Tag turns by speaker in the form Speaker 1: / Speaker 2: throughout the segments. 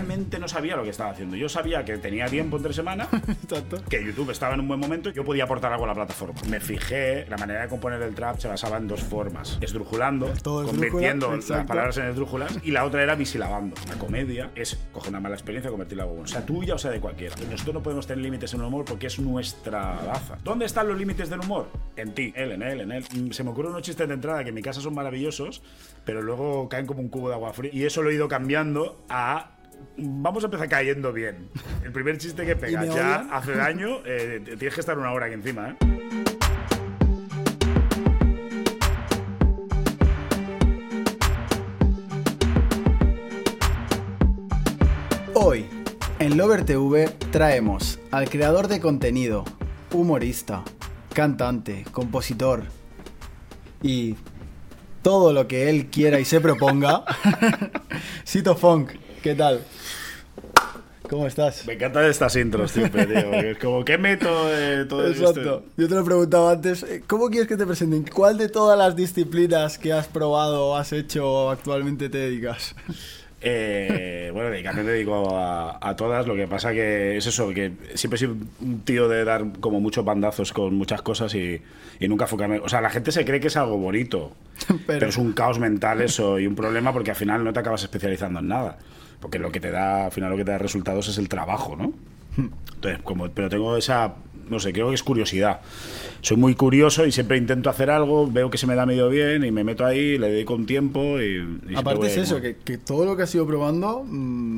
Speaker 1: realmente no sabía lo que estaba haciendo. Yo sabía que tenía tiempo entre semana, que YouTube estaba en un buen momento yo podía aportar algo a la plataforma. Me fijé, la manera de componer el trap se basaba en dos formas.
Speaker 2: Todo esdrújula,
Speaker 1: convirtiendo las palabras en esdrújulas, y la otra era bisilabando. La comedia es coger una mala experiencia y convertirla en algo bueno, sea tuya o sea de cualquiera. Nosotros no podemos tener límites en el humor porque es nuestra baza. ¿Dónde están los límites del humor? En ti, él, en él, en él. Mm, Se me ocurren unos chistes de entrada que en mi casa son maravillosos, pero luego caen como un cubo de agua fría. Y eso lo he ido cambiando a Vamos a empezar cayendo bien. El primer chiste que pega
Speaker 2: me
Speaker 1: ya
Speaker 2: odian?
Speaker 1: hace daño. eh, tienes que estar una hora aquí encima, ¿eh?
Speaker 2: Hoy, en Lover TV, traemos al creador de contenido, humorista, cantante, compositor y todo lo que él quiera y se proponga, Sito Funk. ¿Qué tal? ¿Cómo estás?
Speaker 1: Me encantan estas intros siempre, tío. Es como, ¿qué meto de todo
Speaker 2: Exacto.
Speaker 1: esto?
Speaker 2: Yo te lo preguntaba antes. eh, ¿Cómo quieres que te presenten? ¿Cuál de todas las disciplinas que has probado o has hecho o actualmente te dedicas?
Speaker 1: Eh, bueno, dedicarme me dedico a, a todas. Lo que pasa que es eso, que siempre he sido un tío de dar como muchos bandazos con muchas cosas y, y nunca enfocarme. O sea, la gente se cree que es algo bonito, pero, es un caos mental eso y un problema porque al final no te acabas especializando en nada. Porque lo que te da, al final lo que te da resultados es el trabajo, ¿no? Entonces, como, pero tengo esa, no sé, creo que es curiosidad. Soy muy curioso y siempre intento hacer algo, veo que se me da medio bien y me meto ahí, le dedico un tiempo y... y
Speaker 2: Aparte es eso, que, que todo lo que has ido probando, mm,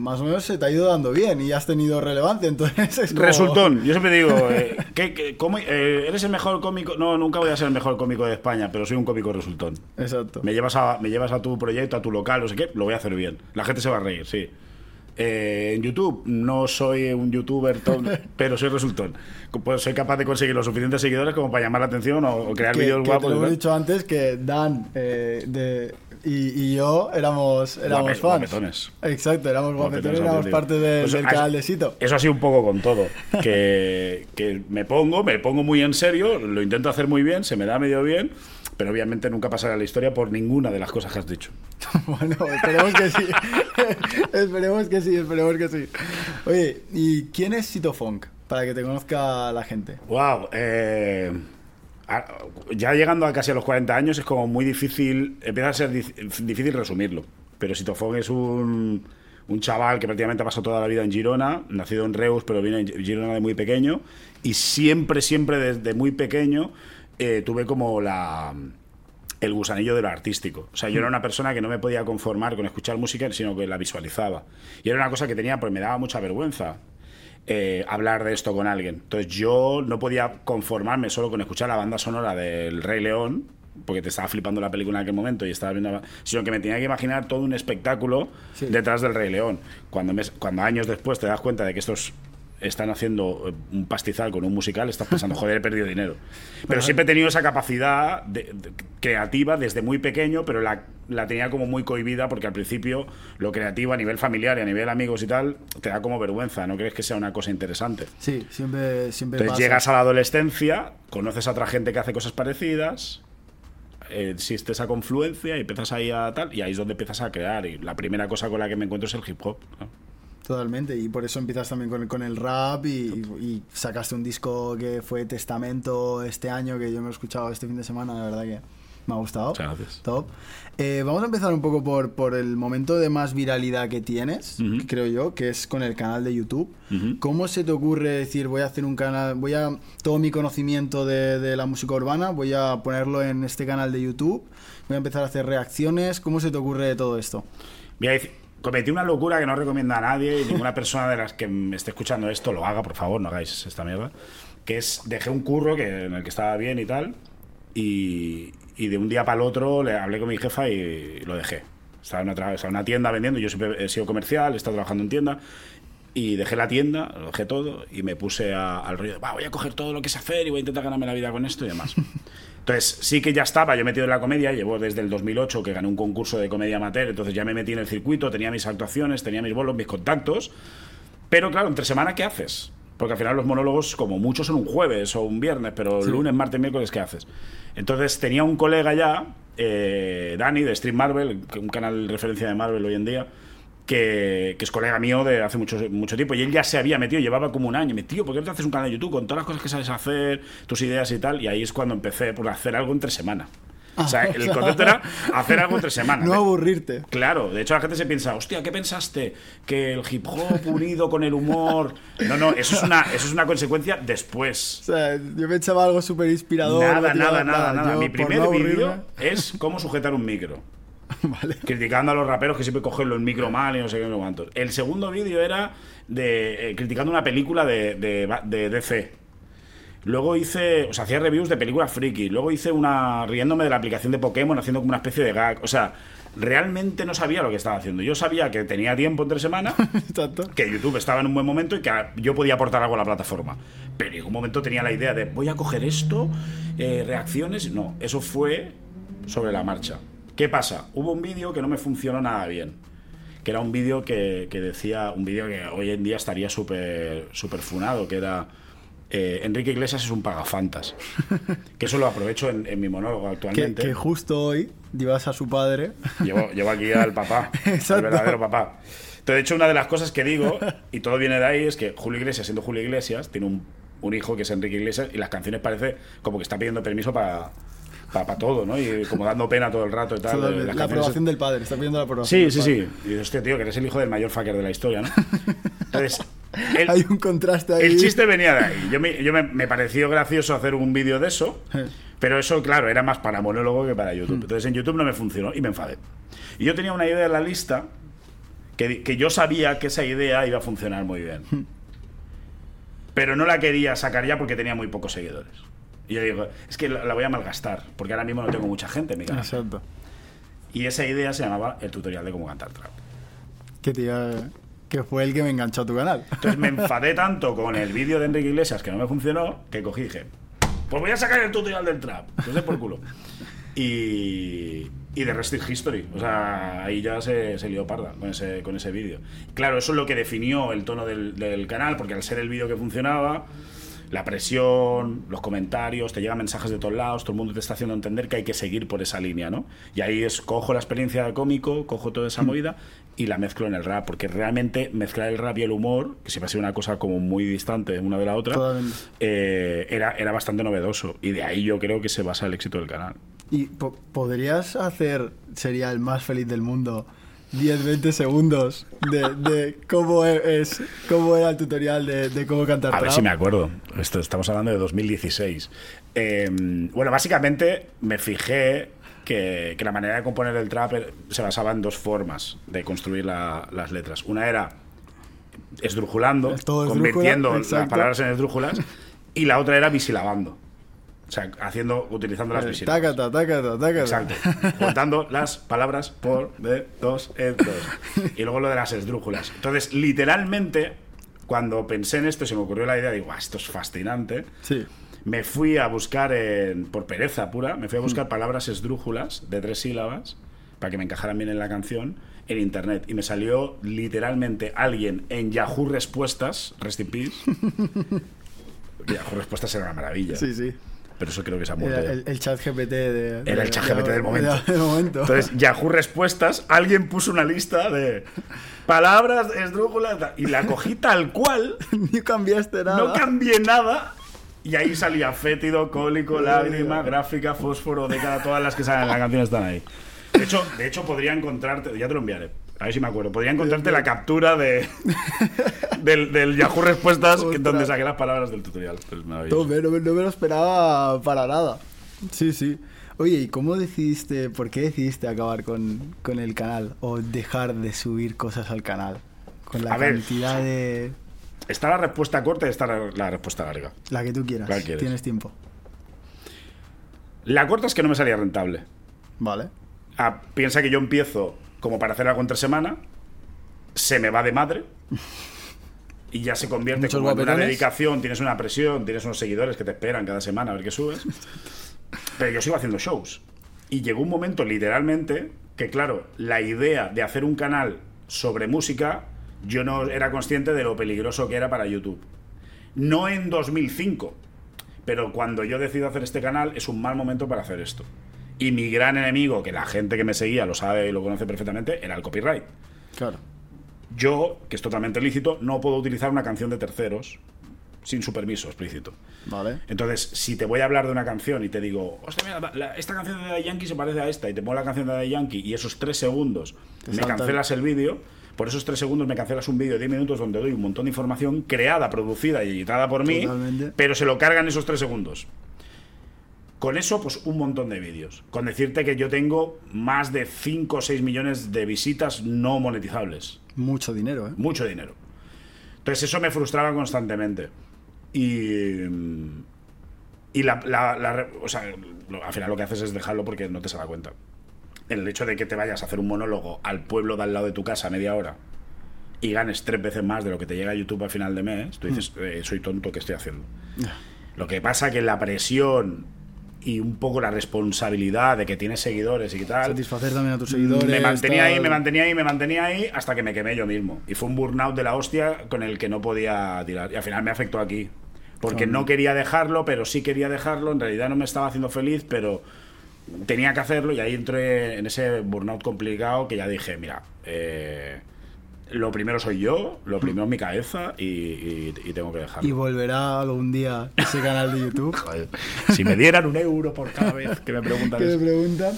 Speaker 2: más o menos se te ha ido dando bien y has tenido relevancia, entonces es como...
Speaker 1: Resultón, yo siempre digo, eh, ¿qué- qué- cómo- eh, ¿eres el mejor cómico? No, nunca voy a ser el mejor cómico de España, pero soy un cómico resultón.
Speaker 2: Exacto.
Speaker 1: Me llevas, a, me llevas a tu proyecto, a tu local, no sé qué, lo voy a hacer bien. La gente se va a reír, sí. Eh, en YouTube no soy un youtuber, top, pero soy resultón. Pues soy capaz de conseguir los suficientes seguidores como para llamar la atención o, o crear vídeos guapos.
Speaker 2: te lo
Speaker 1: tal.
Speaker 2: dicho antes que Dan eh, de, y, y yo éramos, éramos fans.
Speaker 1: guapetones.
Speaker 2: Exacto, éramos guapetones,
Speaker 1: Guapetones,
Speaker 2: éramos parte de-
Speaker 1: Pues
Speaker 2: del canal de Sito.
Speaker 1: Eso ha sido un poco con todo. Que, que me pongo, me pongo muy en serio, lo intento hacer muy bien, se me da medio bien, pero obviamente nunca pasará la historia por ninguna de las cosas que has dicho.
Speaker 2: Bueno, esperemos que sí. esperemos que sí, esperemos que sí. Oye, ¿y quién es Sito Funk? Para que te conozca la gente.
Speaker 1: Wow, ya llegando a casi a los 40 años es como muy difícil, empieza a ser di- difícil resumirlo. Pero Sitofón es un, un chaval que prácticamente ha pasado toda la vida en Girona, nacido en Reus, pero viene en Girona de muy pequeño. Y siempre, siempre desde muy pequeño eh, tuve como la el gusanillo de lo artístico. O sea, yo era una persona que no me podía conformar con escuchar música, sino que la visualizaba. Y era una cosa que tenía, pues me daba mucha vergüenza eh, hablar de esto con alguien. Entonces yo no podía conformarme solo con escuchar la banda sonora del Rey León, porque te estaba flipando la película en aquel momento y estaba viendo, sino que me tenía que imaginar todo un espectáculo
Speaker 2: Sí.
Speaker 1: detrás del Rey León. Cuando, me- cuando años después te das cuenta de que estos están haciendo eh, un pastizal con un musical, estás pensando, joder, he perdido dinero. Pero siempre he tenido esa capacidad de- de- creativa desde muy pequeño, pero la, la tenía como muy cohibida porque al principio lo creativo a nivel familiar y a nivel amigos y tal te da como vergüenza, no crees que sea una cosa interesante.
Speaker 2: Sí, siempre, siempre
Speaker 1: Entonces
Speaker 2: pasa.
Speaker 1: llegas a la adolescencia, conoces a otra gente que hace cosas parecidas, existe esa confluencia y empiezas ahí a tal, y ahí es donde empiezas a crear. Y la primera cosa con la que me encuentro es el hip hop. ¿no?
Speaker 2: Totalmente, y por eso empiezas también con, con el rap y, y sacaste un disco que fue Testamento este año, que yo me he escuchado este fin de semana, la verdad que me ha gustado.
Speaker 1: Muchas gracias.
Speaker 2: Top. Eh, vamos a empezar un poco por, por el momento de más viralidad que tienes, que creo yo, que es con el canal de YouTube. ¿Cómo se te ocurre decir, voy a hacer un canal, voy a, todo mi conocimiento de, de la música urbana, voy a ponerlo en este canal de YouTube, voy a empezar a hacer reacciones? ¿Cómo se te ocurre todo esto?
Speaker 1: Cometí una locura que no recomienda a nadie y ninguna persona de las que me esté escuchando esto lo haga, por favor, no hagáis esta mierda. Que es, dejé un curro que, en el que estaba bien y tal, y, de un día para el otro le hablé con mi jefa y lo dejé. Estaba en una, tienda vendiendo, yo siempre he sido comercial, he estado trabajando en tienda, y dejé la tienda, lo dejé todo, y me puse al rollo de, "Va, voy a coger todo lo que sé hacer y voy a intentar ganarme la vida con esto y demás. Entonces, sí que ya estaba yo metido en la comedia, llevo desde el 2008 que gané un concurso de comedia amateur, entonces ya me metí en el circuito, tenía mis actuaciones, tenía mis bolos, mis contactos, pero claro, entre semana, ¿qué haces? Porque al final los monólogos, como muchos, son un jueves o un viernes, pero lunes, martes, miércoles, ¿qué haces? Entonces tenía un colega ya, eh, Dani, de Stream Marvel, un canal de referencia de Marvel hoy en día, que, que es colega mío de hace mucho, mucho tiempo. Y él ya se había metido, llevaba como un año. Y me tío, ¿por qué no te haces un canal de YouTube con todas las cosas que sabes hacer, tus ideas y tal? Y ahí es cuando empecé por hacer algo entre semana. O sea, el concepto era hacer algo entre semanas.
Speaker 2: No aburrirte.
Speaker 1: Claro, de hecho la gente se piensa, hostia, ¿qué pensaste? Que el hip hop unido con el humor. No, no, eso es una, eso es una consecuencia después.
Speaker 2: O sea, yo pensaba algo súper inspirador.
Speaker 1: Nada, nada, nada, nada. Mi primer
Speaker 2: no
Speaker 1: vídeo es cómo sujetar un micro.
Speaker 2: Vale.
Speaker 1: criticando a los raperos que siempre cogen el micro mal y no sé qué, no cuántos. El segundo vídeo era de eh, criticando una película de, de, de DC. Luego hice, o sea, hacía reviews de películas friki. Luego hice una riéndome de la aplicación de Pokémon, haciendo como una especie de gag. O sea, realmente no sabía lo que estaba haciendo. Yo sabía que tenía tiempo entre semana, que YouTube estaba en un buen momento y que yo podía aportar algo a la plataforma. Pero en un momento tenía la idea de voy a coger esto, eh, reacciones. No, eso fue sobre la marcha. ¿Qué pasa? Hubo un vídeo que no me funcionó nada bien. Que era un vídeo que, que decía, un vídeo que hoy en día estaría súper súper funado, que era eh, Enrique Iglesias es un pagafantas. que eso lo aprovecho en, en mi monólogo
Speaker 2: Que,
Speaker 1: actualmente.
Speaker 2: que justo hoy llevas a su padre.
Speaker 1: Llevo, llevo aquí al papá,
Speaker 2: Exacto.
Speaker 1: el verdadero papá. Entonces, de hecho, una de las cosas que digo, y todo viene de ahí, es que Julio Iglesias, siendo Julio Iglesias, tiene un, un hijo que es Enrique Iglesias, y las canciones parece como que está pidiendo permiso para todo, ¿no? Y como dando pena todo el rato y tal. Las
Speaker 2: la
Speaker 1: canciones-
Speaker 2: aprobación del padre. Está pidiendo la aprobación.
Speaker 1: Sí,
Speaker 2: del
Speaker 1: sí,
Speaker 2: padre.
Speaker 1: sí. Y dices, hostia, tío, que eres el hijo del mayor fucker de la historia, ¿no? Entonces, el,
Speaker 2: Hay un contraste ahí.
Speaker 1: el chiste venía de ahí. Yo, me, yo me, me pareció gracioso hacer un vídeo de eso,
Speaker 2: Eh.
Speaker 1: pero eso, claro, era más para monólogo que para YouTube. Entonces en YouTube no me funcionó y me enfadé. Y yo tenía una idea en la lista que, que yo sabía que esa idea iba a funcionar muy bien. Pero no la quería sacar ya porque tenía muy pocos seguidores. Y yo digo, es que la la voy a malgastar, porque ahora mismo no tengo mucha gente en mi canal.
Speaker 2: Exacto.
Speaker 1: Y esa idea se llamaba el tutorial de cómo cantar trap.
Speaker 2: Que, iba- que fue el que me enganchó a tu canal.
Speaker 1: Entonces me enfadé tanto con el vídeo de Enrique Iglesias que no me funcionó que cogí y dije, pues voy a sacar el tutorial del trap. Entonces por culo. Y, y de Rest is History. O sea, ahí ya se, se lió parda con ese, con ese vídeo. Claro, eso es lo que definió el tono del, del canal, porque al ser el vídeo que funcionaba, la presión, los comentarios, te llegan mensajes de todos lados, todo el mundo te está haciendo entender que hay que seguir por esa línea, ¿no? Y ahí es, cojo la experiencia de cómico, cojo toda esa movida y la mezclo en el rap, porque realmente mezclar el rap y el humor, que siempre ha sido una cosa como muy distante una de la otra, eh, era, era bastante novedoso. Y de ahí yo creo que se basa el éxito del canal.
Speaker 2: ¿Y po- podrías hacer, sería el más feliz del mundo, 10-20 segundos de, de cómo es cómo era el tutorial de, de cómo cantar
Speaker 1: A ver si me acuerdo. Esto, estamos hablando de 2016. Eh, bueno, básicamente me fijé que, que la manera de componer el trap eh, se basaba en dos formas de construir la- las letras. Una era esdrújulando,
Speaker 2: Es
Speaker 1: convirtiendo
Speaker 2: esdrújula,
Speaker 1: las palabras en esdrújulas, y la otra era bisilabando. O sea, haciendo, utilizando las bisílabas.
Speaker 2: Tácata, tácata, tácata.
Speaker 1: Exacto. Juntando las palabras por, de, dos, en dos. Y luego lo de las esdrújulas. Entonces, literalmente, cuando pensé en esto, se me ocurrió la idea, digo, "Guau, esto es fascinante.
Speaker 2: Sí.
Speaker 1: Me fui a buscar, en- por pereza pura, me fui a buscar palabras esdrújulas de tres sílabas para que me encajaran bien en la canción en internet. Y me salió literalmente alguien en Yahoo Respuestas, Rest in Peace. Yahoo Respuestas era una maravilla.
Speaker 2: Sí, sí.
Speaker 1: Pero eso creo que se ha muerto.
Speaker 2: Era el, el chat GPT de,
Speaker 1: Era el chat GPT del
Speaker 2: de-
Speaker 1: momento. Entonces, Yahoo Respuestas, alguien puso una lista de palabras esdrújulas y la cogí tal cual,
Speaker 2: Ni cambiaste nada.
Speaker 1: no cambié nada. Y ahí salía fétido, cólico, lágrima, gráfica, fósforo, década, todas las que salen en la canción están ahí. De hecho, de hecho podría encontrarte, ya te lo enviaré, a ver si me acuerdo, podría encontrarte la captura de del, del Yahoo Respuestas que- donde saqué las palabras del tutorial. Es maravilloso.
Speaker 2: No, me- no me- no me lo esperaba para nada. Sí, sí. Oye, ¿y cómo decidiste, por qué decidiste acabar con, con el canal o dejar de subir cosas al canal? Con la
Speaker 1: A ver.
Speaker 2: cantidad de...
Speaker 1: Está la respuesta corta y está la, la respuesta larga.
Speaker 2: La que tú quieras. Tienes tiempo.
Speaker 1: La corta es que no me salía rentable.
Speaker 2: Vale.
Speaker 1: Ah, piensa que yo empiezo como para hacer algo entre semana, se me va de madre y ya se convierte como en una dedicación, tienes una presión, tienes unos seguidores que te esperan cada semana a ver qué subes. Pero yo sigo haciendo shows. Y llegó un momento, literalmente, que claro, la idea de hacer un canal sobre música, yo no era consciente de lo peligroso que era para YouTube. No en 2005, pero cuando yo decido hacer este canal es un mal momento para hacer esto. Y mi gran enemigo, que la gente que me seguía lo sabe y lo conoce perfectamente, era el copyright.
Speaker 2: Claro.
Speaker 1: yo, que es totalmente lícito, no puedo utilizar una canción de terceros sin su permiso explícito.
Speaker 2: Vale.
Speaker 1: Entonces, si te voy a hablar de una canción y te digo, hostia, mira, la- esta canción de Daddy Yankee se parece a esta, y te pongo la canción de Daddy Yankee y esos tres segundos
Speaker 2: Te
Speaker 1: me cancelas el vídeo, por esos tres segundos me cancelas un vídeo de 10 minutos donde doy un montón de información creada, producida y editada por mí, pero se lo cargan esos tres segundos. Con eso, pues un montón de vídeos. Con decirte que yo tengo más de 5 o 6 millones de visitas no monetizables
Speaker 2: Mucho dinero, ¿eh?
Speaker 1: mucho dinero. Entonces eso me frustraba constantemente. Y. Y la, la- la re- o sea, lo- al final lo que haces es dejarlo porque no te se da cuenta. El hecho de que te vayas a hacer un monólogo al pueblo de al lado de tu casa a media hora y ganes tres veces más de lo que te llega a YouTube al final de mes, tú dices, eh, soy tonto, ¿qué estoy haciendo? Lo que pasa que la presión y un poco la responsabilidad de que tienes seguidores y tal,
Speaker 2: Satisfacer también a tus seguidores.
Speaker 1: me mantenía ahí, me mantenía ahí, me mantenía ahí hasta que me quemé yo mismo. Y fue un burnout de la hostia con el que no podía tirar. Y al final me afectó aquí. Porque no quería dejarlo, pero sí quería dejarlo. En realidad no me estaba haciendo feliz, pero tenía que hacerlo. Y ahí entré en ese burnout complicado que ya dije, mira, eh, lo primero soy yo, lo primero es mi cabeza y, y- y tengo que dejarlo.
Speaker 2: Y volverá algún día ese canal de YouTube.
Speaker 1: Joder, si me dieran un euro por cada vez que me preguntan
Speaker 2: ¿Qué me preguntan?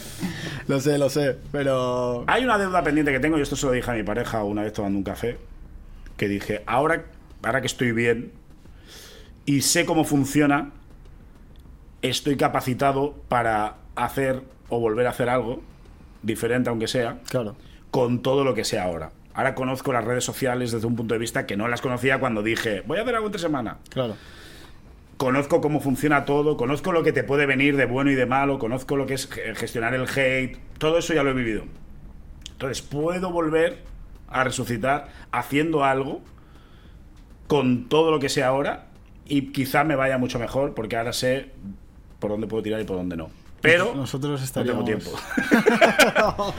Speaker 2: Lo sé, lo sé, pero.
Speaker 1: Hay una deuda pendiente que tengo, y esto se lo dije a mi pareja una vez tomando un café, que dije, ahora, ahora que estoy bien y sé cómo funciona, estoy capacitado para hacer o volver a hacer algo, diferente aunque sea,
Speaker 2: Claro.
Speaker 1: con todo lo que sé ahora. Ahora conozco las redes sociales desde un punto de vista que no las conocía cuando dije, voy a hacer algo entre semana.
Speaker 2: Claro.
Speaker 1: Conozco cómo funciona todo, conozco lo que te puede venir de bueno y de malo, conozco lo que es ge- gestionar el hate, todo eso ya lo he vivido. Entonces puedo volver a resucitar haciendo algo con todo lo que sé ahora y quizá me vaya mucho mejor porque ahora sé por dónde puedo tirar y por dónde no. Pero
Speaker 2: Nosotros
Speaker 1: no
Speaker 2: estaríamos.
Speaker 1: tengo tiempo.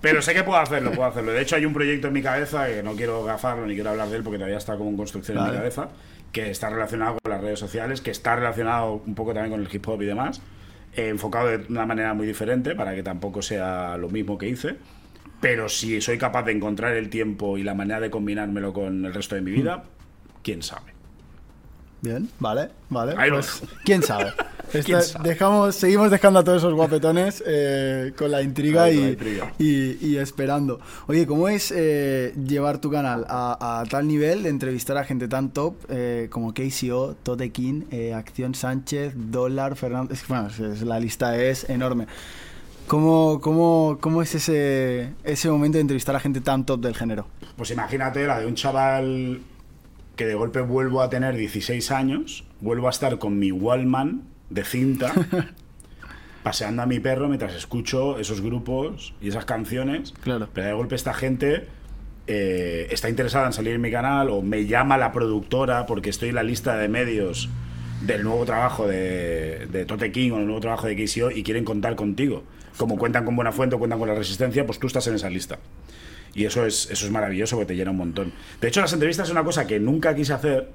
Speaker 1: Pero sé que puedo hacerlo, puedo hacerlo. De hecho, hay un proyecto en mi cabeza que no quiero gafarlo ni quiero hablar de él porque todavía está como en construcción en
Speaker 2: Vale.
Speaker 1: mi cabeza, que está relacionado con las redes sociales, que está relacionado un poco también con el hip hop y demás, eh, enfocado de una manera muy diferente para que tampoco sea lo mismo que hice. Pero si soy capaz de encontrar el tiempo y la manera de combinármelo con el resto de mi vida, quién sabe.
Speaker 2: Bien, vale, vale. Pues. ¿Quién sabe? Dejamos, seguimos dejando a todos esos guapetones eh, con la intriga, y,
Speaker 1: con la intriga.
Speaker 2: y- y esperando. Oye, ¿cómo es eh, llevar tu canal a, a tal nivel de entrevistar a gente tan top eh, como KCO, Tote King, Acción Sánchez, Dólar, Fernando? Es que, bueno, es- la lista es enorme. ¿Cómo, cómo, cómo es ese, ese momento de entrevistar a gente tan top del género?
Speaker 1: Pues imagínate la de un chaval que de golpe vuelvo a tener 16 años, vuelvo a estar con mi Wallman de cinta, paseando a mi perro mientras escucho esos grupos y esas canciones.
Speaker 2: Claro.
Speaker 1: Pero de golpe esta gente eh, está interesada en salir en mi canal o me llama la productora porque estoy en la lista de medios del nuevo trabajo de, de Tote King o el nuevo trabajo de KCO y quieren contar contigo. Como cuentan con Buena Fuente o cuentan con la Resistencia, pues tú estás en esa lista. Y eso es, eso es maravilloso porque te llena un montón. De hecho, las entrevistas es una cosa que nunca quise hacer.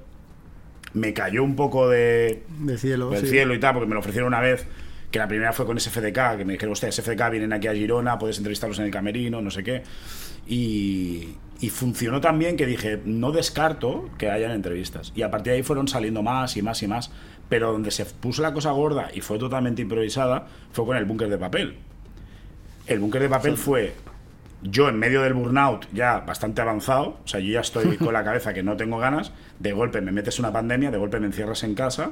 Speaker 1: Me cayó un poco de,
Speaker 2: De cielo,
Speaker 1: del
Speaker 2: sí.
Speaker 1: cielo y tal, porque me lo ofrecieron una vez, que la primera fue con SFDK, que me dijeron, hostia, SFDK vienen aquí a Girona, puedes entrevistarlos en el camerino, no sé qué. Y, y funcionó tan bien que dije, no descarto que hayan entrevistas. Y a partir de ahí fueron saliendo más y más y más. Pero donde se puso la cosa gorda y fue totalmente improvisada fue con el búnker de papel. El búnker de papel fue yo en medio del burnout ya bastante avanzado, o sea, yo ya estoy con la cabeza que no tengo ganas, de golpe me metes una pandemia, de golpe me encierras en casa.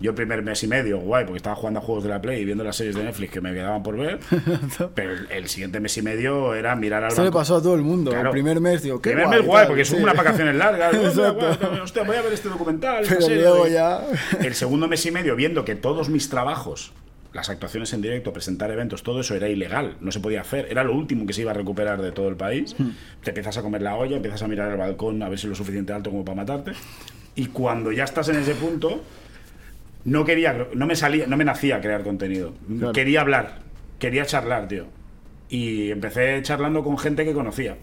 Speaker 1: Yo el primer mes y medio, guay, porque estaba jugando a juegos de la Play y viendo las series de Netflix que me quedaban por ver. Pero el, el siguiente mes y medio era mirar al
Speaker 2: Esto le
Speaker 1: banco.
Speaker 2: pasó a todo el mundo.
Speaker 1: Claro.
Speaker 2: El primer mes, digo, qué
Speaker 1: Primer
Speaker 2: guay,
Speaker 1: mes guay,
Speaker 2: tal,
Speaker 1: porque son
Speaker 2: sí.
Speaker 1: unas vacaciones largas. Guay, hostia, voy a ver este documental.
Speaker 2: Pero
Speaker 1: serie,
Speaker 2: luego ya.
Speaker 1: El segundo mes y medio, viendo que todos mis trabajos, las actuaciones en directo, presentar eventos, todo eso era ilegal, no se podía hacer. Era lo último que se iba a recuperar de todo el país.
Speaker 2: Hmm.
Speaker 1: Te empiezas a comer la olla, empiezas a mirar al balcón a ver si es lo suficiente alto como para matarte. Y cuando ya estás en ese punto, no quería, no me salía, no me nacía crear contenido.
Speaker 2: Claro.
Speaker 1: Quería hablar, quería charlar, tío. Y empecé charlando con gente que conocía.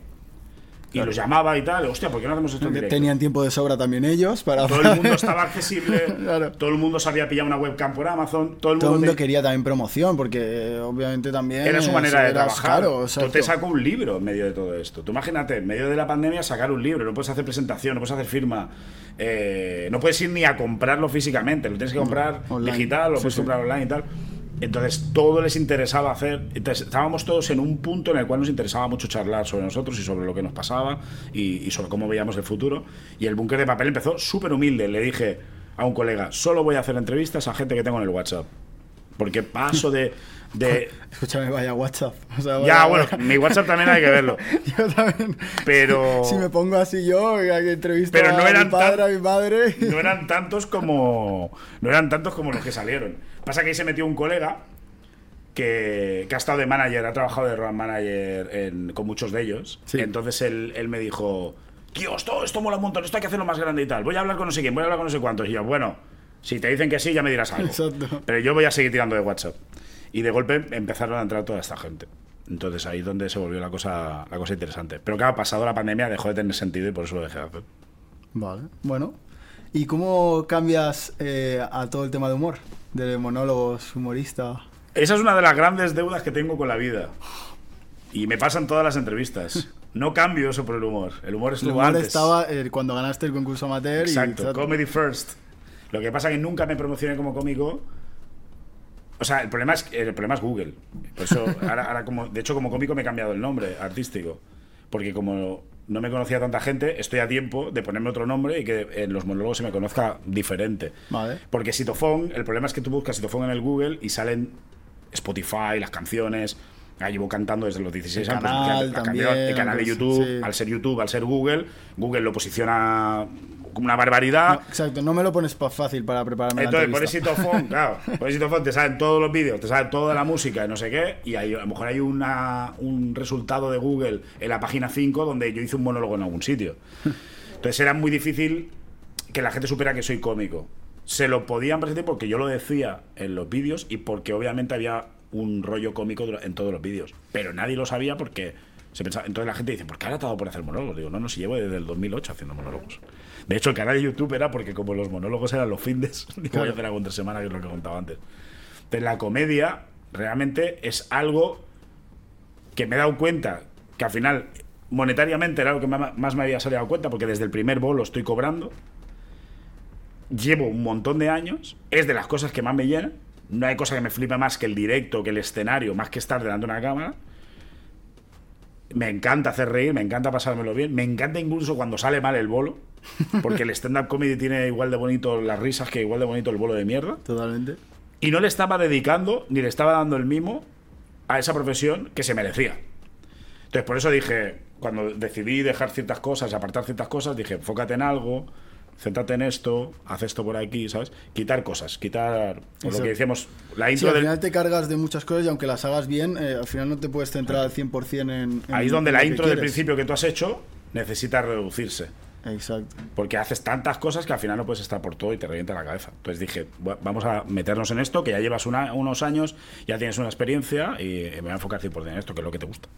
Speaker 1: Y los llamaba y tal. Hostia, ¿por qué no hacemos esto en directo?
Speaker 2: Tenían tiempo de sobra también ellos para...
Speaker 1: Todo el mundo estaba accesible.
Speaker 2: Claro.
Speaker 1: Todo el mundo sabía pillar una webcam por Amazon. Todo el mundo,
Speaker 2: Todo el mundo
Speaker 1: te-
Speaker 2: quería también promoción, porque eh, obviamente también...
Speaker 1: Era su manera de trabajar.
Speaker 2: caro,
Speaker 1: Tú te sacó un libro en medio de todo esto. Tú imagínate, en medio de la pandemia, sacar un libro. No puedes hacer presentación, no puedes hacer firma. eh, no puedes ir ni a comprarlo físicamente. Lo tienes que comprar
Speaker 2: online.
Speaker 1: digital, lo
Speaker 2: Sí,
Speaker 1: puedes
Speaker 2: sí.
Speaker 1: comprar online y tal. Entonces, todo les interesaba hacer. Entonces, estábamos todos en un punto en el cual nos interesaba mucho charlar sobre nosotros y sobre lo que nos pasaba y, y sobre cómo veíamos el futuro. Y el búnker de papel empezó súper humilde. Le dije a un colega: solo voy a hacer entrevistas a gente que tengo en el WhatsApp. Porque paso de. de
Speaker 2: Escúchame, vaya WhatsApp. O sea,
Speaker 1: ya,
Speaker 2: vaya-
Speaker 1: bueno, mi WhatsApp también hay que verlo.
Speaker 2: Yo también.
Speaker 1: Pero-
Speaker 2: Si me pongo así yo, que entrevisto
Speaker 1: Pero no
Speaker 2: a
Speaker 1: eran
Speaker 2: mi padre,
Speaker 1: tan-
Speaker 2: a mi madre.
Speaker 1: No eran tantos como. No eran tantos como los que salieron. Pasa que ahí se metió un colega que, que ha estado de manager, ha trabajado de road manager en- con muchos de ellos.
Speaker 2: Sí.
Speaker 1: Entonces él, él me dijo: Tío, esto, esto mola un montón, esto hay que hacerlo más grande y tal. Voy a hablar con no sé quién, voy a hablar con no sé cuántos. Y yo, bueno, si te dicen que sí, ya me dirás algo.
Speaker 2: Exacto.
Speaker 1: Pero yo voy a seguir tirando de WhatsApp. Y de golpe empezaron a entrar toda esta gente. Entonces ahí es donde se volvió la cosa, la cosa interesante. Pero claro, pasado la pandemia dejó de tener sentido y por eso lo dejé de hacer.
Speaker 2: Vale, bueno. ¿Y cómo cambias eh, a todo el tema de humor? De monólogos, humorista.
Speaker 1: Esa es una de las grandes deudas que tengo con la vida. Y me pasan todas las entrevistas. No cambio eso por el humor. El humor
Speaker 2: El
Speaker 1: estuvo
Speaker 2: humor
Speaker 1: antes.
Speaker 2: estaba eh, cuando ganaste el concurso amateur. y-
Speaker 1: Exacto, comedy first. Lo que pasa es que nunca me promocioné como cómico. O sea, el problema es, el problema es Google. Por eso, ahora, ahora como, de hecho, como cómico me he cambiado el nombre artístico. Porque como no me conocía tanta gente, estoy a tiempo de ponerme otro nombre y que en los monólogos se me conozca diferente.
Speaker 2: Vale.
Speaker 1: Porque Sitofón, el problema es que tú buscas Sitofón en el Google y salen Spotify, las canciones. Ah, llevo cantando desde los 16
Speaker 2: El
Speaker 1: años.
Speaker 2: canal también,
Speaker 1: el canal de YouTube,
Speaker 2: sí.
Speaker 1: al ser YouTube, al ser Google, Google lo posiciona una barbaridad.
Speaker 2: No, exacto, no me lo pones fácil para prepararme
Speaker 1: Entonces,
Speaker 2: la
Speaker 1: pones. Sitofón, claro, pones Sitofón, te salen todos los vídeos, te sale toda la música y no sé qué, y hay, a lo mejor hay una, un resultado de Google en la página 5 donde yo hice un monólogo en algún sitio. Entonces era muy difícil que la gente supiera que soy cómico. Se lo podían presentar porque yo lo decía en los vídeos y porque obviamente había un rollo cómico en todos los vídeos. Pero nadie lo sabía porque se pensaba. Entonces la gente dice, ¿por qué ahora te ha dado por hacer monólogos? Digo, no, no, si llevo desde el 2008 haciendo monólogos. De hecho, el canal de YouTube era porque como los monólogos eran los findes, digo, voy a
Speaker 2: Claro.
Speaker 1: hacer algo entre semana, que es lo que contaba antes. Entonces la comedia realmente es algo que me he dado cuenta que al final monetariamente era lo que más me había salido a cuenta porque desde el primer bolo estoy cobrando llevo un montón de años es de las cosas que más me llenan no hay cosa que me flipe más que el directo que el escenario más que estar delante de una cámara me encanta hacer reír me encanta pasármelo bien me encanta incluso cuando sale mal el bolo porque el stand-up comedy tiene igual de bonito las risas que igual de bonito el bolo de mierda
Speaker 2: Totalmente.
Speaker 1: y no le estaba dedicando ni le estaba dando el mimo a esa profesión que se merecía. Entonces, por eso dije, cuando decidí dejar ciertas cosas y apartar ciertas cosas, dije, enfócate en algo, céntrate en esto, haz esto por aquí, ¿sabes? Quitar cosas, quitar lo que decíamos, la
Speaker 2: Sí,
Speaker 1: intro
Speaker 2: al
Speaker 1: del...
Speaker 2: final te cargas de muchas cosas y aunque las hagas bien, eh, al final no te puedes centrar al 100% en, en
Speaker 1: Ahí es donde la intro del principio que tú has hecho necesita reducirse.
Speaker 2: Exacto.
Speaker 1: Porque haces tantas cosas que al final no puedes estar por todo y te revienta la cabeza. Entonces dije, "Bu- vamos a meternos en esto, que ya llevas una- unos años, ya tienes una experiencia y me voy a enfocar 100% en esto, que es lo que te gusta.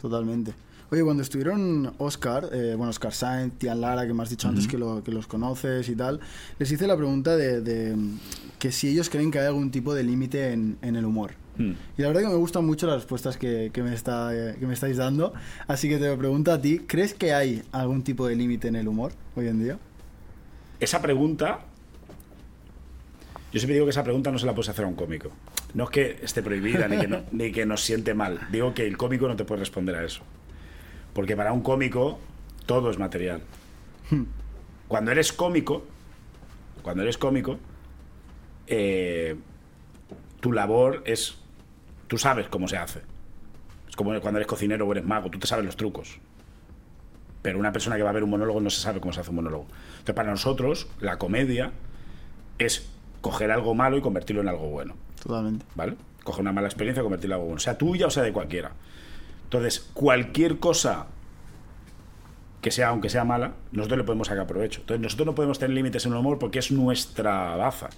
Speaker 2: Totalmente. Oye, cuando estuvieron Oscar, eh, bueno, Oscar Sainz, Tian Lara, que me has dicho antes que, lo- que los conoces y tal, les hice la pregunta de, de, que si ellos creen que hay algún tipo de límite en, en el humor.
Speaker 1: Hmm.
Speaker 2: Y la verdad que me gustan mucho las respuestas que, que me está, eh, que me estáis dando. Así que te lo pregunto a ti, ¿crees que hay algún tipo de límite en el humor hoy en día?
Speaker 1: Esa pregunta, yo siempre digo que esa pregunta no se la puedes hacer a un cómico. No es que esté prohibida ni que, no- ni que nos siente mal. Digo que el cómico no te puede responder a eso. Porque para un cómico todo es material. Cuando eres cómico, cuando eres cómico, eh, tu labor es, tú sabes cómo se hace. Es como cuando eres cocinero o eres mago, tú te sabes los trucos. Pero una persona que va a ver un monólogo no se sabe cómo se hace un monólogo. Entonces, para nosotros, la comedia es coger algo malo y convertirlo en algo bueno.
Speaker 2: Totalmente.
Speaker 1: ¿Vale? Coger una mala experiencia y convertirla en algo bueno. Sea tuya o sea de cualquiera. Entonces, cualquier cosa que sea, aunque sea mala, nosotros le podemos sacar provecho. Entonces, nosotros no podemos tener límites en el humor porque es nuestra baza.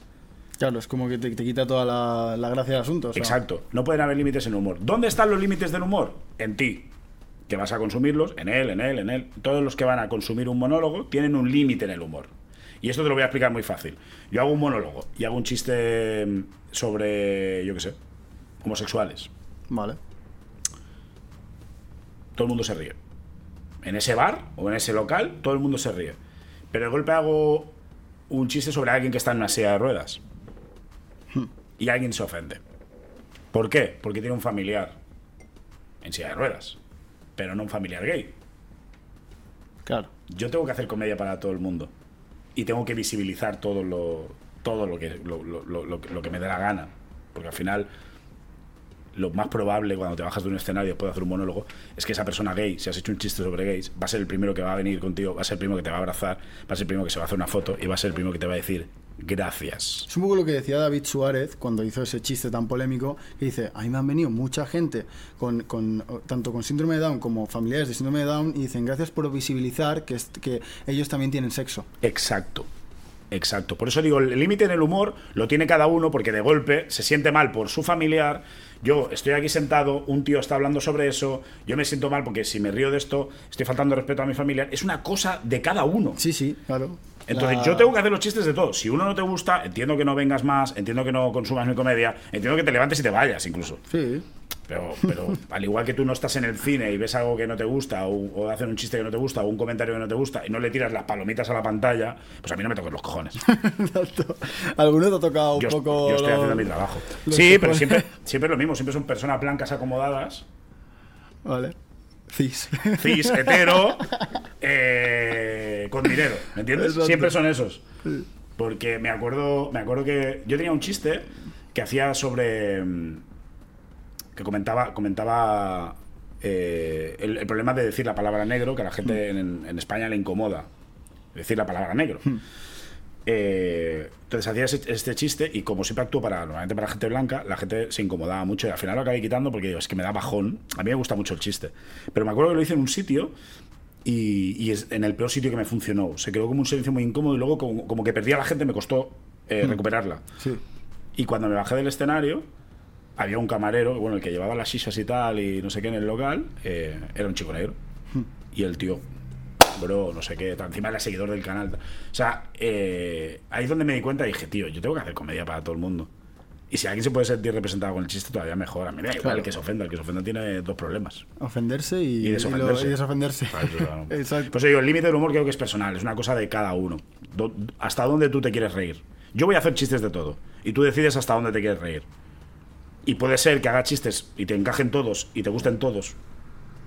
Speaker 2: Claro, es como que te, te quita toda la, la gracia del asunto. o sea,
Speaker 1: Exacto. No pueden haber límites en el humor. ¿Dónde están los límites del humor? En ti. que vas a consumirlos, en él, en él, en él, todos los que van a consumir un monólogo tienen un límite en el humor. Y esto te lo voy a explicar muy fácil. Yo hago un monólogo y hago un chiste mm, sobre, yo qué sé, homosexuales.
Speaker 2: Vale.
Speaker 1: Todo el mundo se ríe. En ese bar o en ese local, todo el mundo se ríe. Pero de golpe hago un chiste sobre alguien que está en una silla de ruedas. Y alguien se ofende. ¿Por qué? Porque tiene un familiar en silla de ruedas, pero no un familiar gay.
Speaker 2: Claro.
Speaker 1: Yo tengo que hacer comedia para todo el mundo y tengo que visibilizar todo lo todo lo que lo, lo- lo- lo- lo que me dé la gana, porque al final lo más probable cuando te bajas de un escenario después de hacer un monólogo es que esa persona gay, si has hecho un chiste sobre gays, va a ser el primero que va a venir contigo, va a ser el primero que te va a abrazar, va a ser el primero que se va a hacer una foto y va a ser el primero que te va a decir gracias.
Speaker 2: Es un poco lo que decía David Suárez cuando hizo ese chiste tan polémico, que dice, a mí me han venido mucha gente, con, con- tanto con síndrome de Down como familiares de síndrome de Down, y dicen, gracias por visibilizar que, es- que ellos también tienen sexo.
Speaker 1: Exacto. Exacto. Por eso digo, el límite en el humor lo tiene cada uno porque de golpe se siente mal por su familiar. Yo estoy aquí sentado, un tío está hablando sobre eso, yo me siento mal porque si me río de esto, estoy faltando respeto a mi familiar. Es una cosa de cada uno.
Speaker 2: Sí, sí, claro.
Speaker 1: Entonces
Speaker 2: La-
Speaker 1: yo tengo que hacer los chistes de todo. Si uno no te gusta, entiendo que no vengas más, entiendo que no consumas mi comedia, entiendo que te levantes y te vayas incluso.
Speaker 2: Sí,
Speaker 1: Pero, pero al igual que tú no estás en el cine y ves algo que no te gusta, o, o hacen un chiste que no te gusta, o un comentario que no te gusta, y no le tiras las palomitas a la pantalla, pues a mí no me toques los cojones.
Speaker 2: exacto. Alguno te ha tocado un
Speaker 1: Yo,
Speaker 2: poco...
Speaker 1: yo estoy haciendo mi trabajo. Sí, pero siempre, siempre es lo mismo, siempre son personas blancas acomodadas,
Speaker 2: Vale. Cis.
Speaker 1: cis, hetero, eh, con dinero, ¿me entiendes?
Speaker 2: Exacto.
Speaker 1: Siempre son esos. Porque me acuerdo, me acuerdo que yo tenía un chiste que hacía sobre mm, que comentaba comentaba eh, el, el problema de decir la palabra negro que a la gente en, en España le incomoda decir la palabra negro. Eh, entonces hacía este chiste y como siempre actúo para normalmente para gente blanca, la gente se incomodaba mucho y al final lo acabé quitando porque digo, es que me da bajón. A mí me gusta mucho el chiste. Pero me acuerdo que lo hice en un sitio y, y es en el peor sitio que me funcionó. Se quedó como un silencio muy incómodo y luego como, como que perdí a la gente, me costó eh, recuperarla.
Speaker 2: Sí.
Speaker 1: Y cuando me bajé del escenario, había un camarero, bueno, el que llevaba las sisas y tal, y no sé qué en el local, eh, era un chico negro. Y el tío, bro, no sé qué, tal, encima era seguidor del canal. O sea, eh, ahí es donde me di cuenta y dije, tío, yo tengo que hacer comedia para todo el mundo. Y si alguien se puede sentir representado con el chiste, todavía mejor. A mí me da igual
Speaker 2: Claro.
Speaker 1: el que se ofenda. El que se ofenda tiene dos problemas.
Speaker 2: Ofenderse y,
Speaker 1: Y desofenderse.
Speaker 2: lo- y desofenderse.
Speaker 1: Claro.
Speaker 2: Exacto.
Speaker 1: Pues digo, el límite del humor creo que es personal, es una cosa de cada uno. Do- hasta dónde tú te quieres reír. Yo voy a hacer chistes de todo. Y tú decides hasta dónde te quieres reír. Y puede ser que haga chistes y te encajen todos y te gusten todos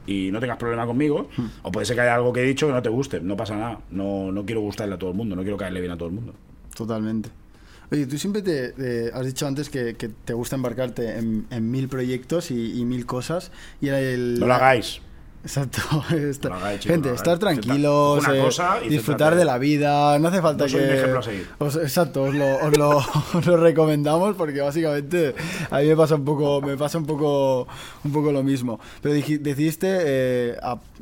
Speaker 1: y no tengas problema conmigo.
Speaker 2: Hmm.
Speaker 1: O puede ser que haya algo que he dicho que no te guste. No pasa nada. No, no quiero gustarle a todo el mundo. No quiero caerle bien a todo el mundo.
Speaker 2: Totalmente. Oye, tú siempre te, te- has dicho antes que, que te gusta embarcarte en, en mil proyectos y, y mil cosas. Y el.
Speaker 1: No lo hagáis.
Speaker 2: Exacto. Esta-
Speaker 1: No lo hagáis, chicos,
Speaker 2: gente,
Speaker 1: no
Speaker 2: estar tranquilos, eh, disfrutar de la vida. No hace falta
Speaker 1: No soy
Speaker 2: que.
Speaker 1: un ejemplo a seguir.
Speaker 2: os- exacto, os lo, os, lo, os lo recomendamos porque básicamente a mí me pasa un poco, me pasa un poco, un poco lo mismo. Pero decidiste, eh,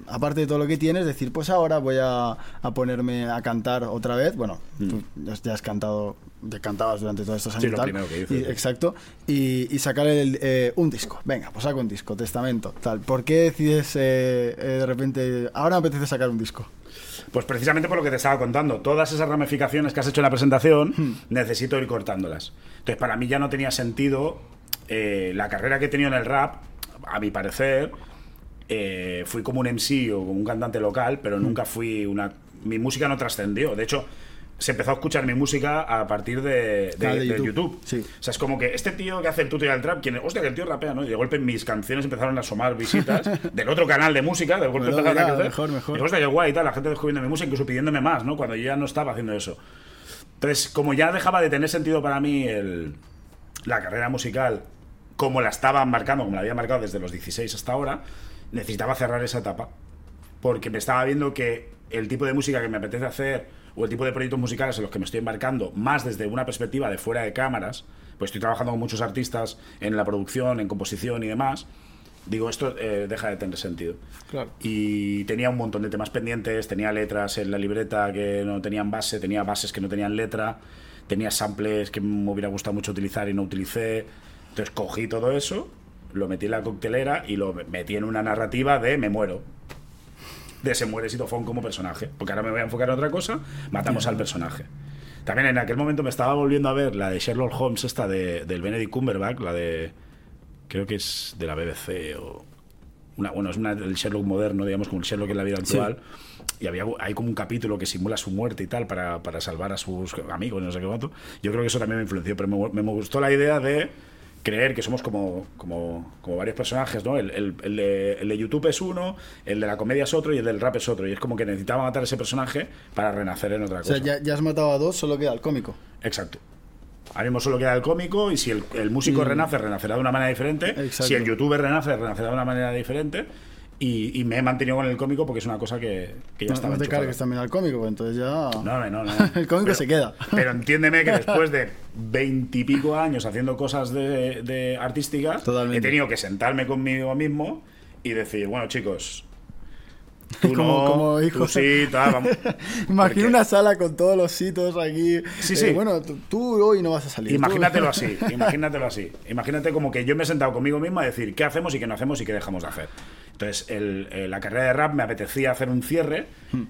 Speaker 2: aparte de todo lo que tienes, decir, pues ahora voy a, a ponerme a cantar otra vez. Bueno, tú ya- ya has cantado, ya cantabas durante todos estos años.
Speaker 1: Sí,
Speaker 2: y
Speaker 1: lo
Speaker 2: tal.
Speaker 1: primero que hice,
Speaker 2: Y-
Speaker 1: sí.
Speaker 2: Exacto. Y, y sacar el, eh, un disco. Venga, pues saco un disco, testamento, tal. ¿Por qué decides eh, eh, de repente, ahora me apetece sacar un disco?
Speaker 1: Pues precisamente por lo que te estaba contando, todas esas ramificaciones que has hecho en la presentación,
Speaker 2: Hmm.
Speaker 1: necesito ir cortándolas. Entonces, para mí ya no tenía sentido la carrera que he tenido en el rap, a mi parecer, fui como un MC o como un cantante local, pero
Speaker 2: Hmm.
Speaker 1: nunca fui una... Mi música no trascendió. De hecho, se empezó a escuchar mi música a partir de, de-
Speaker 2: Canal de
Speaker 1: de
Speaker 2: YouTube.
Speaker 1: YouTube.
Speaker 2: Sí.
Speaker 1: O sea, es como que este tío que hace el tutorial trap, quien, hostia, que el tío rapea, ¿no? Y de golpe mis canciones empezaron a asomar visitas del otro canal de música, de golpe empezaron a
Speaker 2: mira,
Speaker 1: crecer.
Speaker 2: mejor, mejor.
Speaker 1: Y hostia, qué guay y tal, la gente descubriendo mi música, incluso pidiéndome más, ¿no? Cuando yo ya no estaba haciendo eso. Entonces, como ya dejaba de tener sentido para mí el- la carrera musical como la estaba marcando, como la había marcado desde los 16 hasta ahora, necesitaba cerrar esa etapa. Porque me estaba viendo que el tipo de música que me apetece hacer o el tipo de proyectos musicales en los que me estoy embarcando, más desde una perspectiva de fuera de cámaras, pues estoy trabajando con muchos artistas en la producción, en composición y demás, digo, esto eh, deja de tener sentido.
Speaker 2: Claro.
Speaker 1: Y tenía un montón de temas pendientes, tenía letras en la libreta que no tenían base, tenía bases que no tenían letra, tenía samples que me hubiera gustado mucho utilizar y no utilicé. Entonces cogí todo eso lo metí en la coctelera y lo metí en una narrativa de me muero. De se muere Sitofón como personaje. Porque ahora me voy a enfocar en otra cosa, matamos al personaje. También en aquel momento me estaba volviendo a ver la de Sherlock Holmes, esta de, del Benedict Cumberbatch, la de. Creo que es de la BBC o. Una, bueno, es una del Sherlock moderno, digamos, como el Sherlock en la vida actual. Y había, hay como un capítulo que simula su muerte y tal para, para salvar a sus amigos, no sé qué cuánto. Yo creo que eso también me influenció, pero me, me gustó la idea de creer que somos como, como, como varios personajes, ¿no? El, el, el, de, el, de, YouTube es uno, el de la comedia es otro y el del rap es otro. Y es como que necesitaba matar a ese personaje para renacer en otra cosa.
Speaker 2: O sea, ya, ya has matado a dos, solo queda el cómico.
Speaker 1: Exacto. Ahora mismo solo queda el cómico y si el, el músico
Speaker 2: Mm.
Speaker 1: renace, renacerá de una manera diferente.
Speaker 2: Exacto.
Speaker 1: Si el youtuber renace, renacerá de una manera diferente. Y, y me he mantenido con el cómico porque es una cosa que, que ya
Speaker 2: No,
Speaker 1: estaba
Speaker 2: no te
Speaker 1: enchufada.
Speaker 2: cargues también al cómico, pues entonces ya.
Speaker 1: No, no, no.
Speaker 2: El cómico
Speaker 1: Pero-
Speaker 2: se queda.
Speaker 1: Pero entiéndeme que después de veintipico años haciendo cosas de, de artísticas,
Speaker 2: Totalmente.
Speaker 1: he tenido que sentarme conmigo mismo y decir, bueno, chicos, tú
Speaker 2: Como-
Speaker 1: no,
Speaker 2: como
Speaker 1: tú
Speaker 2: hijo.
Speaker 1: sí, tal, vamos.
Speaker 2: Imagina
Speaker 1: Porque-
Speaker 2: una sala con todos los hitos aquí.
Speaker 1: Sí,
Speaker 2: Eh,
Speaker 1: sí.
Speaker 2: bueno, tú, tú hoy no vas a salir. tú-
Speaker 1: Imagínatelo así, imagínatelo así. Imagínate como que yo me he sentado conmigo mismo a decir qué hacemos y qué no hacemos y qué dejamos de hacer. Entonces, el- eh, la carrera de rap me apetecía hacer un cierre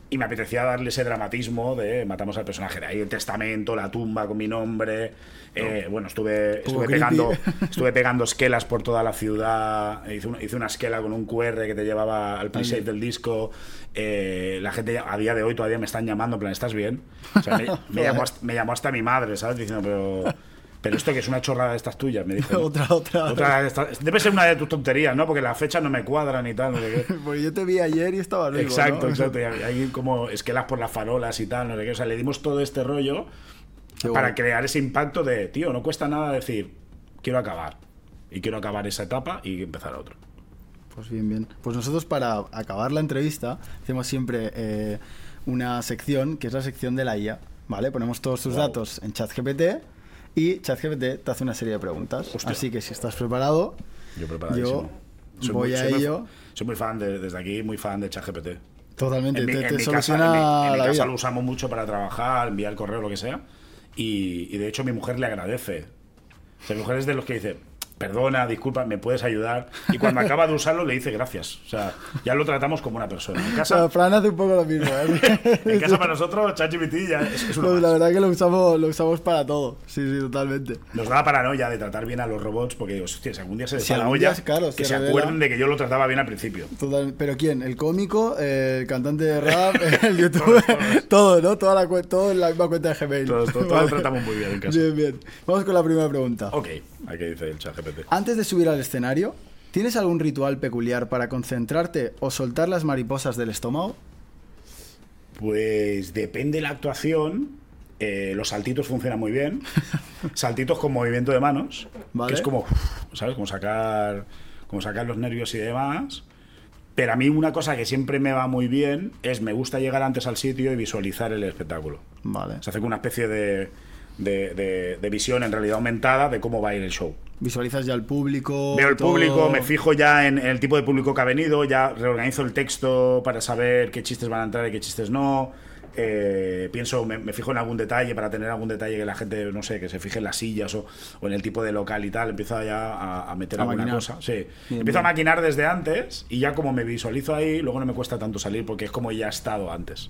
Speaker 1: y me apetecía darle ese dramatismo de matamos al personaje. De ahí el testamento, la tumba con mi nombre. eh, bueno, estuve, estuve, pegando, estuve pegando esquelas por toda la ciudad. Hice, una- hice una esquela con un QR que te llevaba al pre-save del disco. Eh, la gente a día de hoy todavía me están llamando, en plan, ¿estás bien? O sea, me, me llamó, hasta, me llamó hasta mi madre, ¿sabes? Diciendo, pero, pero esto que es una chorrada de estas tuyas, me dijo. ¿no?
Speaker 2: Otra, otra.
Speaker 1: Otra de estas- debe ser una de tus tonterías, ¿no? Porque las fechas no me cuadran y tal, no sé qué.
Speaker 2: Porque yo te vi ayer y estaba vivo,
Speaker 1: Exacto,
Speaker 2: ¿no?
Speaker 1: exacto. Y hay como esquelas por las farolas y tal, no sé qué. O sea, le dimos todo este rollo para crear ese impacto de, tío, no cuesta nada decir, quiero acabar. Y quiero acabar esa etapa y empezar otro.
Speaker 2: Pues bien, bien. Pues nosotros para acabar la entrevista hacemos siempre eh, una sección que es la sección de la IA. ¿Vale? Ponemos todos
Speaker 1: Wow.
Speaker 2: datos en ChatGPT y ChatGPT te hace una serie de preguntas.
Speaker 1: Hostia.
Speaker 2: Así que si estás preparado,
Speaker 1: Yo preparadísimo.
Speaker 2: Yo voy
Speaker 1: muy,
Speaker 2: a
Speaker 1: soy muy-
Speaker 2: ello.
Speaker 1: soy muy fan, de, desde aquí, muy fan de ChatGPT.
Speaker 2: totalmente
Speaker 1: En mi,
Speaker 2: te,
Speaker 1: en mi casa,
Speaker 2: soluciona
Speaker 1: en mi- en mi casa lo usamos mucho para trabajar, enviar correo, lo que sea. Y, y de hecho mi mujer le agradece. O sea, mi mujer es de los que dice, perdona, disculpa, me puedes ayudar. Y cuando acaba de usarlo le dice gracias. O sea, ya lo tratamos como una persona. En casa,
Speaker 2: Fran hace un poco lo mismo. ¿eh?
Speaker 1: en casa para nosotros, ChatGPT ya es, es una
Speaker 2: No, la verdad que lo usamos, lo usamos para todo. Sí, sí, totalmente.
Speaker 1: Nos da paranoia de tratar bien a los robots porque, digo, hostia, si algún día se les
Speaker 2: Si
Speaker 1: la olla,
Speaker 2: claro,
Speaker 1: que
Speaker 2: se revela-
Speaker 1: acuerden de que yo lo trataba bien al principio.
Speaker 2: Total- ¿Pero quién? ¿El cómico? ¿El cantante de rap? ¿El youtuber? todo, ¿no? Toda la, todo en la misma cuenta de Gmail.
Speaker 1: Todos, todos, todos lo tratamos muy bien en casa.
Speaker 2: Bien, bien. Vamos con la primera pregunta.
Speaker 1: Ok, hay que dice el ChatGPT.
Speaker 2: Antes de subir al escenario, ¿tienes algún ritual peculiar para concentrarte o soltar las mariposas del estómago?
Speaker 1: Pues depende de la actuación. eh, los saltitos funcionan muy bien. Saltitos con movimiento de manos.
Speaker 2: Vale.
Speaker 1: Que es como, ¿sabes? Como sacar, como sacar los nervios y demás. Pero a mí una cosa que siempre me va muy bien es me gusta llegar antes al sitio y visualizar el espectáculo.
Speaker 2: Vale.
Speaker 1: Se hace como una especie de, de, de- de visión en realidad aumentada de cómo va a ir el show.
Speaker 2: Visualizas ya el público.
Speaker 1: Veo el
Speaker 2: todo-
Speaker 1: público, me fijo ya en el tipo de público que ha venido, ya reorganizo el texto para saber qué chistes van a entrar y qué chistes no. Eh, pienso, me, me fijo en algún detalle para tener algún detalle que la gente, no sé, que se fije en las sillas o, o en el tipo de local y tal. Empiezo ya a, a meter
Speaker 2: A
Speaker 1: alguna
Speaker 2: maquinar.
Speaker 1: cosa. Sí.
Speaker 2: Bien,
Speaker 1: Empiezo a maquinar desde antes y ya como me visualizo ahí, luego no me cuesta tanto salir porque es como ya he estado antes.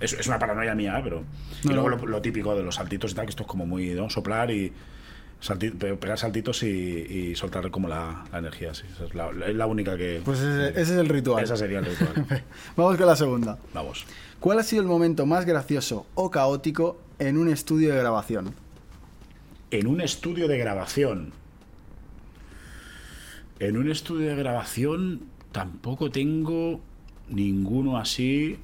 Speaker 1: Es, es una paranoia mía, ¿eh? pero. Y luego
Speaker 2: no.
Speaker 1: Lo, lo típico de los saltitos y tal, que esto es como muy, ¿no? Soplar y. salti- pegar saltitos y, y soltar como la, la energía, sí. Esa es la, la única que.
Speaker 2: Pues ese, ese es el ritual.
Speaker 1: Esa sería el ritual.
Speaker 2: Vamos con la segunda.
Speaker 1: Vamos.
Speaker 2: ¿Cuál ha sido el momento más gracioso o caótico en un estudio de grabación?
Speaker 1: En un estudio de grabación. En un estudio de grabación tampoco tengo ninguno así.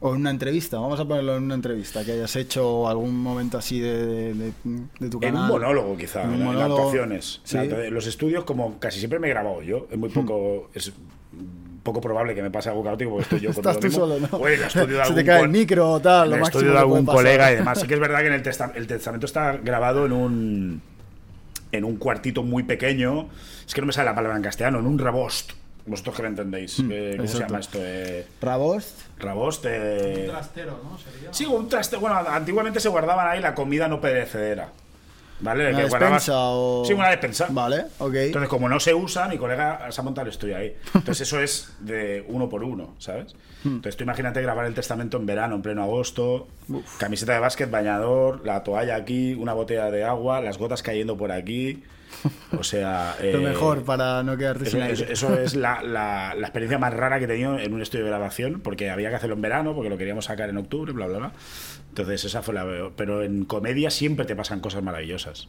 Speaker 2: O en una entrevista, vamos a ponerlo en una entrevista, que hayas hecho algún momento así de, de- de- de tu
Speaker 1: En
Speaker 2: canal.
Speaker 1: un monólogo, quizá,
Speaker 2: En un
Speaker 1: en, en
Speaker 2: monólogo,
Speaker 1: actuaciones.
Speaker 2: sí.
Speaker 1: En los estudios, como casi siempre me he grabado yo, es muy poco. Es poco probable que me pase algo caótico porque estoy yo con
Speaker 2: Estás
Speaker 1: lo
Speaker 2: tú
Speaker 1: mismo.
Speaker 2: solo, ¿no?
Speaker 1: O en el estudio de
Speaker 2: Se te cae el micro o tal, lo
Speaker 1: en el estudio de algún colega y demás. Sí que es verdad que en el, testa- el testamento está grabado en un en un cuartito muy pequeño. Es que no me sale la palabra en castellano, en un rabost. Vosotros que me entendéis. Eh, ¿Cómo se
Speaker 2: exacto.
Speaker 1: llama esto? Eh,
Speaker 2: Rabost.
Speaker 1: rabost. eh,
Speaker 3: trastero, ¿no? Sería.
Speaker 1: Sí, un traste. Bueno, antiguamente se guardaban ahí la comida no perecedera. ¿Vale?
Speaker 2: ¿Una
Speaker 1: Que guardabas-
Speaker 2: despensa o...?
Speaker 1: Sí, una despensa.
Speaker 2: Vale, ok.
Speaker 1: Entonces, como no se usa, mi colega se ha montado el estudio ahí. Entonces, eso es de uno por uno, ¿sabes?
Speaker 2: Hmm.
Speaker 1: Entonces, tú imagínate grabar el testamento en verano, en pleno agosto, camiseta de básquet, bañador, la toalla aquí, una botella de agua, las gotas cayendo por aquí. O sea.
Speaker 2: Lo
Speaker 1: eh,
Speaker 2: mejor para no quedarte
Speaker 1: Eso,
Speaker 2: sin
Speaker 1: eso-
Speaker 2: aire.
Speaker 1: eso es la, la- la experiencia más rara que he tenido en un estudio de grabación, porque había que hacerlo en verano, porque lo queríamos sacar en octubre, bla, bla, bla. Entonces, esa fue la. Pero en comedia siempre te pasan cosas maravillosas.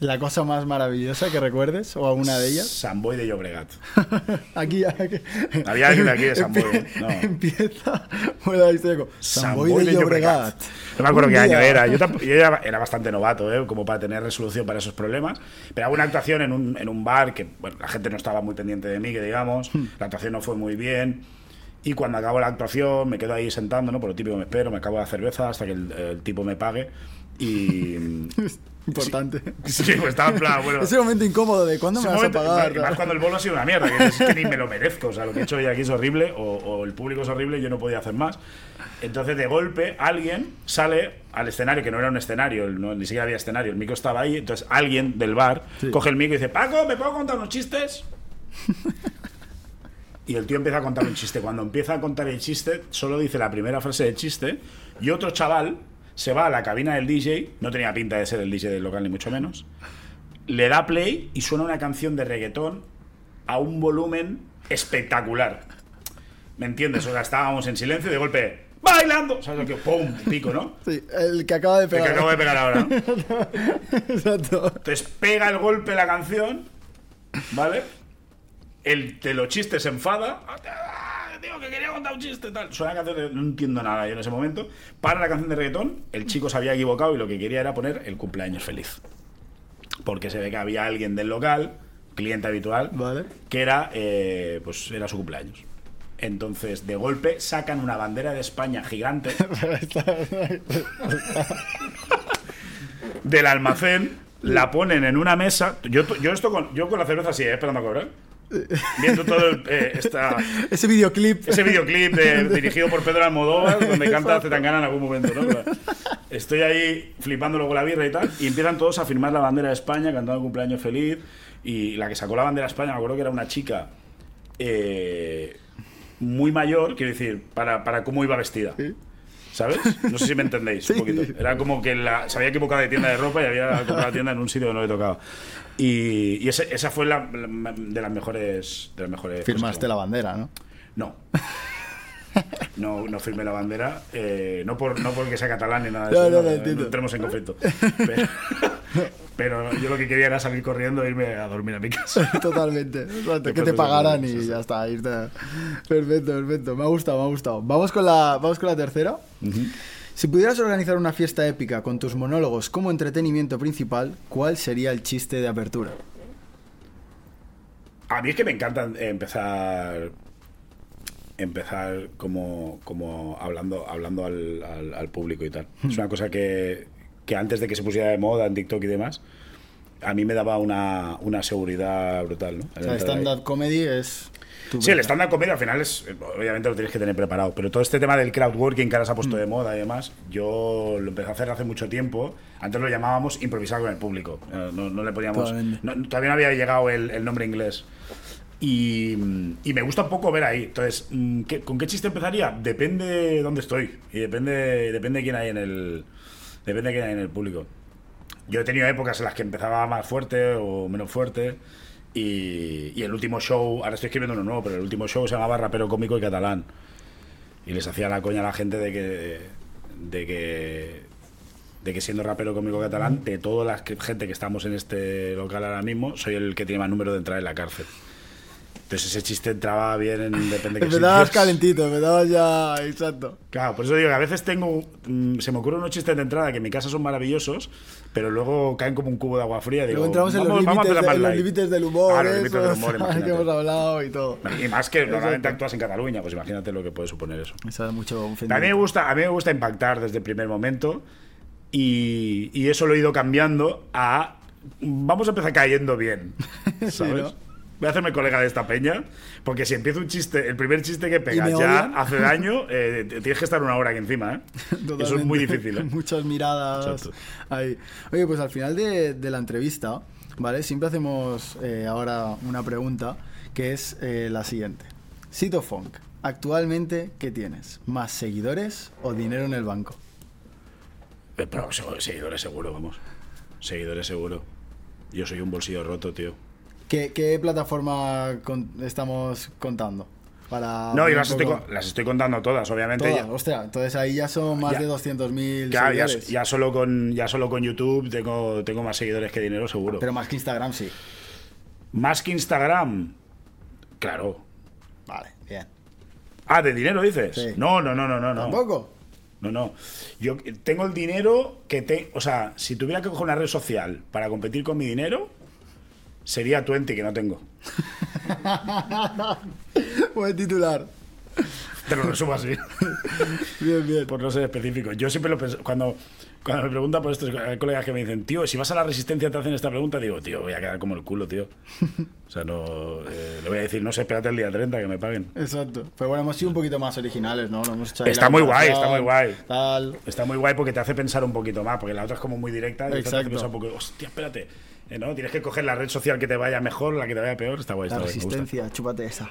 Speaker 2: ¿La cosa más maravillosa que recuerdes? ¿O alguna de ellas?
Speaker 1: Samboy de Llobregat.
Speaker 2: aquí, aquí.
Speaker 1: Había alguien de aquí de
Speaker 2: Empie-
Speaker 1: no.
Speaker 2: Empieza. Bueno, estoy con San Boi de Llobregat.
Speaker 1: No me acuerdo qué año era. Yo, yo era, era bastante novato, ¿eh? como para tener resolución para esos problemas. Pero hago una actuación en un, en un bar que bueno, la gente no estaba muy pendiente de mí, que digamos.
Speaker 2: Hmm.
Speaker 1: La actuación no fue muy bien. Y cuando acabo la actuación, me quedo ahí sentando, ¿no? Por lo típico me espero, me acabo la cerveza hasta que el, el tipo me pague. Y.
Speaker 2: Importante.
Speaker 1: Sí, pues estaba en plan, bueno.
Speaker 2: Ese momento incómodo de ¿cuándo me vas a
Speaker 1: momento-
Speaker 2: pagar?
Speaker 1: y más cuando el bolo ha sido una mierda, que es que ni me lo merezco. O sea, lo que he hecho hoy aquí es horrible, o, o el público es horrible y yo no podía hacer más. Entonces, de golpe, alguien sale al escenario, que no era un escenario, no- ni siquiera había escenario, el micro estaba ahí. Entonces, alguien del bar
Speaker 2: Sí.
Speaker 1: coge el micro y dice: Paco, ¿me puedo contar unos chistes? Y el tío empieza a contar un chiste. Cuando empieza a contar el chiste, solo dice la primera frase del chiste. Y otro chaval se va a la cabina del DJ. No tenía pinta de ser el DJ del local, ni mucho menos. Le da play y suena una canción de reggaetón a un volumen espectacular. ¿Me entiendes? O sea, estábamos en silencio y de golpe, ¡bailando! ¿Sabes lo que? ¡Pum! Pico, ¿no?
Speaker 2: Sí, el que acaba de
Speaker 1: El que
Speaker 2: pegar.
Speaker 1: acabo de pegar ahora.
Speaker 2: Exacto.
Speaker 1: Entonces pega el golpe la canción, ¿vale? El de los chistes se enfada. "Ah, Digo que quería contar un chiste, tal. Suena la canción de- No entiendo nada yo en ese momento. Para la canción de reggaetón, el chico se había equivocado y lo que quería era poner el cumpleaños feliz. Porque se ve que había alguien del local, cliente habitual,
Speaker 2: Vale.
Speaker 1: que era, eh, pues era su cumpleaños. Entonces, de golpe, sacan una bandera de España gigante del almacén, la ponen en una mesa. Yo, yo esto con, yo con la cerveza así, eh, esperando a cobrar. Viendo todo el, eh, esta,
Speaker 2: Ese videoclip.
Speaker 1: ese videoclip de- dirigido por Pedro Almodóvar, donde canta Zetangana en algún momento, ¿no? Estoy ahí flipando luego la birra y tal, y empiezan todos a firmar la bandera de España, cantando cumpleaños feliz, y la que sacó la bandera de España, me acuerdo que era una chica eh, muy mayor, quiero decir, para, para cómo iba vestida.
Speaker 2: Sí.
Speaker 1: ¿Sabes? No sé si me entendéis
Speaker 2: Sí.
Speaker 1: un poquito. Era como que la- se había equivocado de tienda de ropa y había comprado la tienda en un sitio que no le tocaba. Y, y ese- esa fue la, la- de las mejores. De las mejores
Speaker 2: Firmaste la bandera, ¿no?
Speaker 1: No. No, no firmé la bandera. eh, no, por, no porque sea catalán ni nada de
Speaker 2: No,
Speaker 1: eso.
Speaker 2: no,
Speaker 1: No,
Speaker 2: no,
Speaker 1: no, entremos en conflicto. Pero, pero yo lo que quería era salir corriendo e irme a dormir a mi casa.
Speaker 2: Totalmente. Que te pagaran
Speaker 1: eso,
Speaker 2: y ya está. irte. Perfecto, perfecto. Me ha gustado, me ha gustado. Vamos con la, vamos con la tercera. Si pudieras organizar una fiesta épica con tus monólogos como entretenimiento principal, ¿cuál sería el chiste de apertura?
Speaker 1: A mí es que me encanta empezar empezar como, como hablando hablando al, al- al público y tal. Es una cosa que, que antes de que se pusiera de moda en TikTok y demás, a mí me daba una, una seguridad brutal. ¿no?
Speaker 2: O sea, stand-up comedy es... tu
Speaker 1: Sí, el stand-up comedy al final es, obviamente lo tienes que tener preparado, pero todo este tema del crowdworking que ahora se ha
Speaker 2: Mm.
Speaker 1: puesto de moda y demás, yo lo empecé a hacer hace mucho tiempo. Antes lo llamábamos improvisar con el público. Eh, No, no le poníamos. No- todavía no había llegado el, el nombre inglés. Y, y me gusta un poco ver ahí. Entonces, mm, ¿qué- ¿con qué chiste empezaría? Depende de dónde estoy. Y depende, depende de quién hay en el. Depende de quién hay en el público. Yo he tenido épocas en las que empezaba más fuerte o menos fuerte. Y, y el último show, ahora estoy escribiendo uno nuevo, pero el último show se llamaba Rapero Cómico y Catalán. Y les hacía la coña a la gente de que. de que. de que siendo rapero cómico catalán, de toda la gente que estamos en este local ahora mismo, soy el que tiene más número de entrar en la cárcel. Entonces ese chiste entraba bien en depende de qué
Speaker 2: Empezabas
Speaker 1: sitios.
Speaker 2: calentito, empezabas ya... Exacto.
Speaker 1: Claro, por eso digo que a veces tengo. mm, se me ocurren unos chistes de entrada que en mi casa son maravillosos, pero luego caen como un cubo de agua fría. Digo,
Speaker 2: Luego entramos en los
Speaker 1: vamos-
Speaker 2: límites, los del humor,
Speaker 1: Ah, los límites del humor,
Speaker 2: que
Speaker 1: imagínate.
Speaker 2: hemos hablado y todo.
Speaker 1: Y más que normalmente actúas en Cataluña, pues imagínate lo que puede suponer eso.
Speaker 2: Eso da mucho
Speaker 1: A mí me gusta, a mí me gusta impactar desde el primer momento y, y eso lo he ido cambiando a vamos a empezar cayendo bien, ¿sabes?
Speaker 2: ¿no?
Speaker 1: Voy a hacerme colega de esta peña, porque si empiezo un chiste, el primer chiste que pegas ya hace daño, eh, tienes que estar una hora aquí encima, ¿eh? Eso es muy difícil, ¿eh?
Speaker 2: Muchas miradas ahí. Oye, pues al final de, de la entrevista, ¿vale? Siempre hacemos eh, ahora una pregunta que es eh, la siguiente. Sito Funk, actualmente, ¿qué tienes? ¿Más seguidores o dinero en el banco?
Speaker 1: Pero se- seguidores seguro, vamos. Seguidores seguro. Yo soy un bolsillo roto, tío.
Speaker 2: ¿Qué, qué plataforma con- estamos contando? Para
Speaker 1: No, y
Speaker 2: poner
Speaker 1: las estoy, las estoy contando todas, obviamente.
Speaker 2: Todas,
Speaker 1: Ya-
Speaker 2: hostia, entonces ahí ya son más
Speaker 1: Ya.
Speaker 2: de 200.000
Speaker 1: ya, ya,
Speaker 2: seguidores.
Speaker 1: ya solo con, ya solo con YouTube tengo, tengo más seguidores que dinero, seguro.
Speaker 2: Pero más que Instagram, sí.
Speaker 1: Más que Instagram. Claro.
Speaker 2: Vale, bien.
Speaker 1: Ah, ¿de dinero dices?
Speaker 2: Sí.
Speaker 1: No, no, no, no, no. no.
Speaker 2: ¿Tampoco?
Speaker 1: No, no. Yo tengo el dinero que te. O sea, si tuviera que coger una red social para competir con mi dinero, sería Twenty, que no tengo.
Speaker 2: Buen titular.
Speaker 1: Te lo resumo así.
Speaker 2: Bien, bien.
Speaker 1: por no ser específico. Yo siempre lo penso. Cuando, cuando me preguntan por esto, hay colegas que me dicen, tío, si vas a la resistencia te hacen esta pregunta, digo, tío, voy a quedar como el culo, tío. O sea, no. eh, le voy a decir, no sé, espérate el día 30 que me paguen.
Speaker 2: Exacto. Pero bueno, hemos sido un poquito más originales, ¿no? No hemos hecho
Speaker 1: Está muy guay, está muy guay.
Speaker 2: Tal.
Speaker 1: Está muy guay porque te hace pensar un poquito más, porque la otra es como muy directa. y esta te hace
Speaker 2: Exacto.
Speaker 1: pensar un poco, hostia, espérate. Eh, ¿no? Tienes que coger la red social que te vaya mejor, la que te vaya peor. Está guay,
Speaker 2: La
Speaker 1: está guay.
Speaker 2: resistencia, chúpate esa.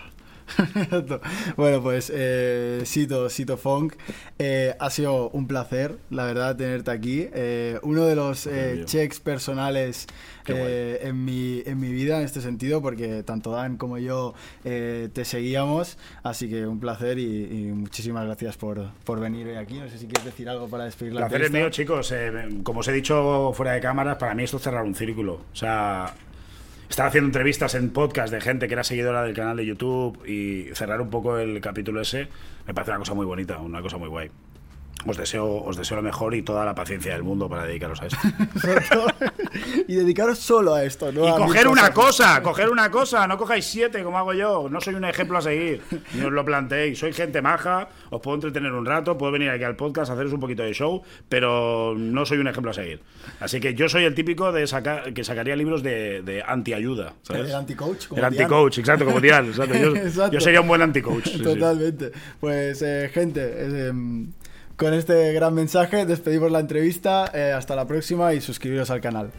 Speaker 2: Bueno, pues eh, Sito, Sito Funk, eh, ha sido un placer, la verdad, tenerte aquí. Eh, uno de los eh, checks personales eh, en, mi, en mi vida en este sentido, porque tanto Dan como yo eh, te seguíamos. Así que un placer y, y muchísimas gracias por, por venir hoy aquí. No sé si quieres decir algo para despedir
Speaker 1: El
Speaker 2: la
Speaker 1: placer es mío, chicos. Eh, como os he dicho fuera de cámaras, para mí esto es cerrar un círculo. O sea, estar haciendo entrevistas en podcast de gente que era seguidora del canal de YouTube y cerrar un poco el capítulo ese, me parece una cosa muy bonita, una cosa muy guay. Os deseo, os deseo lo mejor y toda la paciencia del mundo para dedicaros a esto.
Speaker 2: y dedicaros solo a esto, ¿no?
Speaker 1: Y
Speaker 2: a
Speaker 1: coger una cosa, coger una cosa, no cojáis siete como hago yo. No soy un ejemplo a seguir, ni os lo planteéis. Soy gente maja, os puedo entretener un rato, puedo venir aquí al podcast, haceros un poquito de show, pero no soy un ejemplo a seguir. Así que yo soy el típico de sacar, que sacaría libros de, de antiayuda. ¿sabes?
Speaker 2: El anti-coach.
Speaker 1: El anti-coach, exacto, como Dial. exacto. Yo,
Speaker 2: Exacto.
Speaker 1: yo sería un buen anti-coach. sí, sí.
Speaker 2: Totalmente. Pues, eh, gente, eh, em, con este gran mensaje despedimos la entrevista. eh, hasta la próxima y suscribiros al canal.